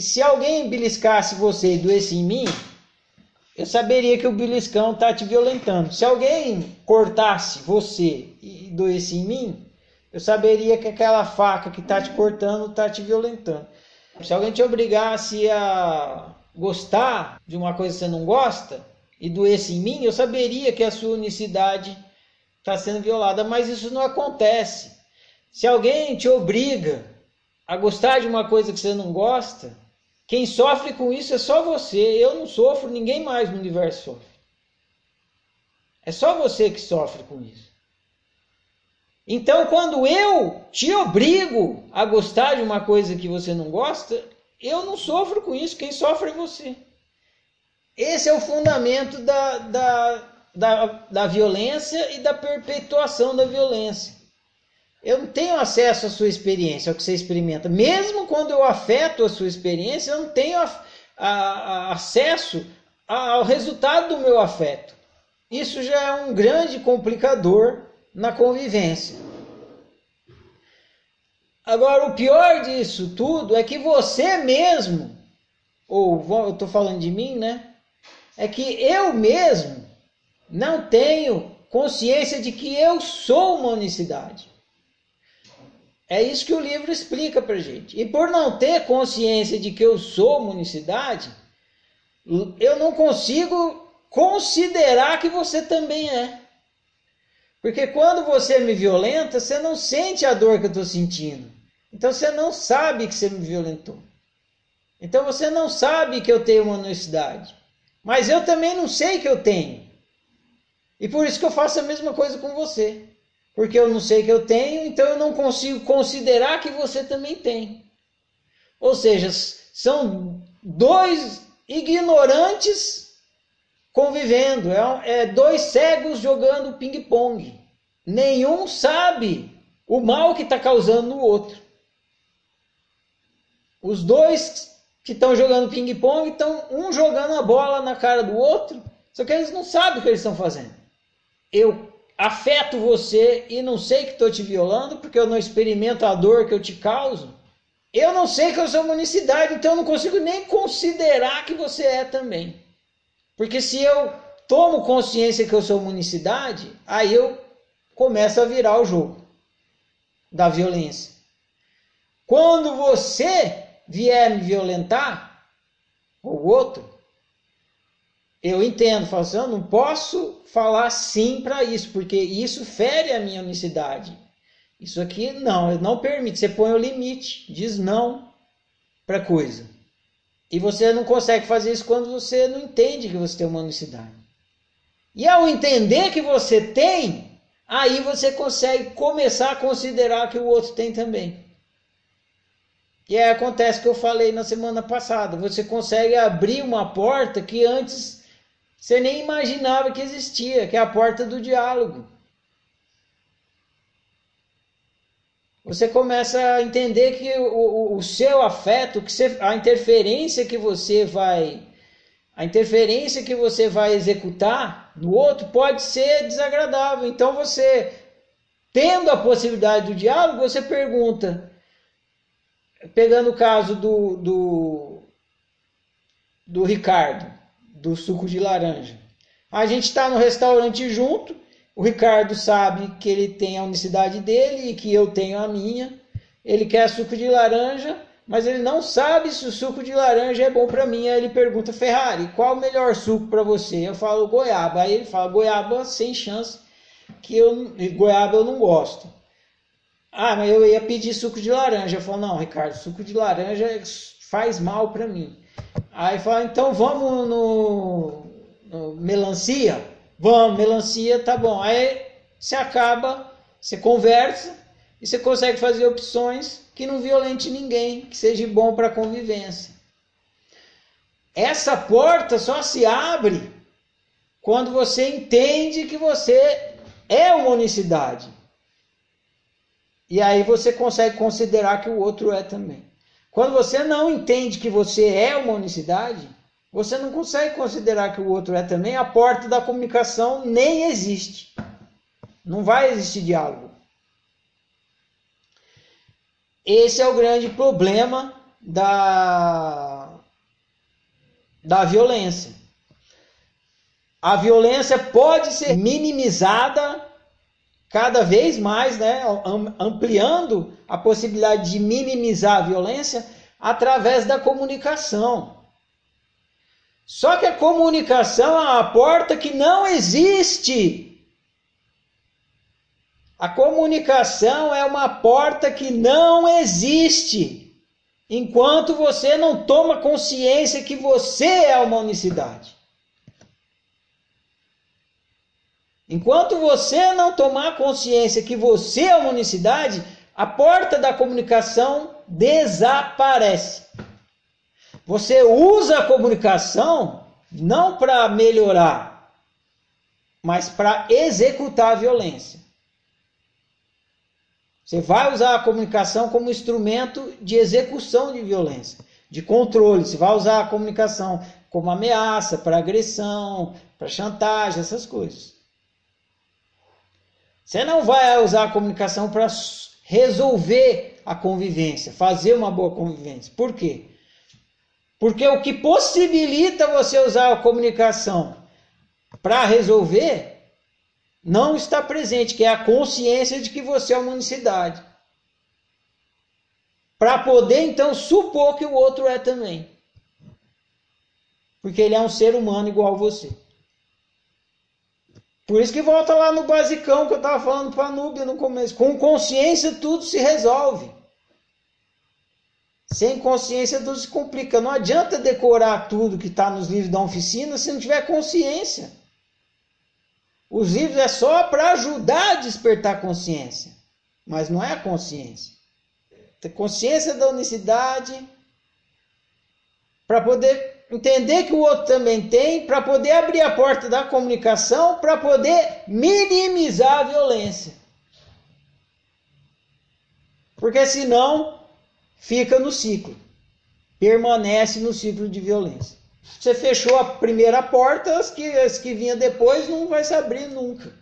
Se alguém beliscasse você e doesse em mim, eu saberia que o beliscão está te violentando. Se alguém cortasse você e doesse em mim, eu saberia que aquela faca que está te cortando está te violentando. Se alguém te obrigasse a gostar de uma coisa que você não gosta e doesse em mim, eu saberia que a sua unicidade está sendo violada, mas isso não acontece. Se alguém te obriga a gostar de uma coisa que você não gosta, quem sofre com isso é só você. Eu não sofro, ninguém mais no universo sofre. É só você que sofre com isso. Então, quando eu te obrigo a gostar de uma coisa que você não gosta, eu não sofro com isso, quem sofre é você. Esse é o fundamento da, da, da, da violência e da perpetuação da violência. Eu não tenho acesso à sua experiência, ao que você experimenta. Mesmo quando eu afeto a sua experiência, eu não tenho a, a, a acesso ao resultado do meu afeto. Isso já é um grande complicador na convivência. Agora, o pior disso tudo é que você mesmo, ou eu estou falando de mim, né? É que eu mesmo não tenho consciência de que eu sou uma unicidade. É isso que o livro explica para gente. E por não ter consciência de que eu sou uma unicidade, eu não consigo considerar que você também é. Porque quando você me violenta, você não sente a dor que eu estou sentindo. Então você não sabe que você me violentou. Então você não sabe que eu tenho uma unicidade. Mas eu também não sei que eu tenho. E por isso que eu faço a mesma coisa com você. Porque eu não sei que eu tenho, então eu não consigo considerar que você também tem. Ou seja, são dois ignorantes convivendo. É, é dois cegos jogando ping-pong. Nenhum sabe o mal que está causando no outro. Os dois que estão jogando ping-pong estão um jogando a bola na cara do outro, só que eles não sabem o que eles estão fazendo. Eu afeto você e não sei que estou te violando porque eu não experimento a dor que eu te causo. Eu não sei que eu sou uma unicidade, então eu não consigo nem considerar que você é também. Porque se eu tomo consciência que eu sou uma unicidade, aí eu começo a virar o jogo da violência. Quando você vier me violentar, ou outro, eu entendo, falo assim, eu não posso falar sim para isso, porque isso fere a minha unicidade. Isso aqui não, eu não permito. Você põe o limite, diz não para coisa. E você não consegue fazer isso quando você não entende que você tem uma unicidade. E ao entender que você tem, aí você consegue começar a considerar que o outro tem também. E aí acontece que eu falei na semana passada, você consegue abrir uma porta que antes você nem imaginava que existia, que é a porta do diálogo. Você começa a entender que o, o, seu afeto, que você, a interferência que você vai a interferência que você vai executar no outro pode ser desagradável. Então você, tendo a possibilidade do diálogo, você pergunta: pegando o caso do, do, do Ricardo, do suco de laranja. A gente está no restaurante junto, o Ricardo sabe que ele tem a unicidade dele e que eu tenho a minha. Ele quer suco de laranja, mas ele não sabe se o suco de laranja é bom para mim. Aí ele pergunta, Ferrari, qual o melhor suco para você? Eu falo goiaba. Aí ele fala, goiaba sem chance, que eu, goiaba eu não gosto. Ah, mas eu ia pedir suco de laranja. Eu falo, não, Ricardo, suco de laranja faz mal para mim. Aí fala, então vamos no, no, melancia? Vamos, melancia, tá bom. Aí você acaba, você conversa e você consegue fazer opções que não violente ninguém, que seja bom para a convivência. Essa porta só se abre quando você entende que você é uma unicidade. E aí você consegue considerar que o outro é também. Quando você não entende que você é uma unicidade, você não consegue considerar que o outro é também, a porta da comunicação nem existe. Não vai existir diálogo. Esse é o grande problema da, da violência. A violência pode ser minimizada cada vez mais, né, ampliando a possibilidade de minimizar a violência através da comunicação. Só que a comunicação é uma porta que não existe. A comunicação é uma porta que não existe enquanto você não toma consciência que você é uma unicidade. Enquanto você não tomar consciência que você é uma unicidade, a porta da comunicação desaparece. Você usa a comunicação não para melhorar, mas para executar a violência. Você vai usar a comunicação como instrumento de execução de violência, de controle. Você vai usar a comunicação como ameaça, para agressão, para chantagem, essas coisas. Você não vai usar a comunicação para resolver a convivência, fazer uma boa convivência. Por quê? Porque o que possibilita você usar a comunicação para resolver não está presente, que é a consciência de que você é uma unicidade. Para poder então supor que o outro é também. Porque ele é um ser humano igual a você. Por isso que volta lá no basicão que eu estava falando para a Núbia no começo. Com consciência tudo se resolve. Sem consciência tudo se complica. Não adianta decorar tudo que está nos livros da oficina se não tiver consciência. Os livros é só para ajudar a despertar consciência, mas não é a consciência. Ter consciência da unicidade para poder entender que o outro também tem, para poder abrir a porta da comunicação, para poder minimizar a violência. Porque senão fica no ciclo, permanece no ciclo de violência. Você fechou a primeira porta, as que, as que vinham depois não vai se abrir nunca.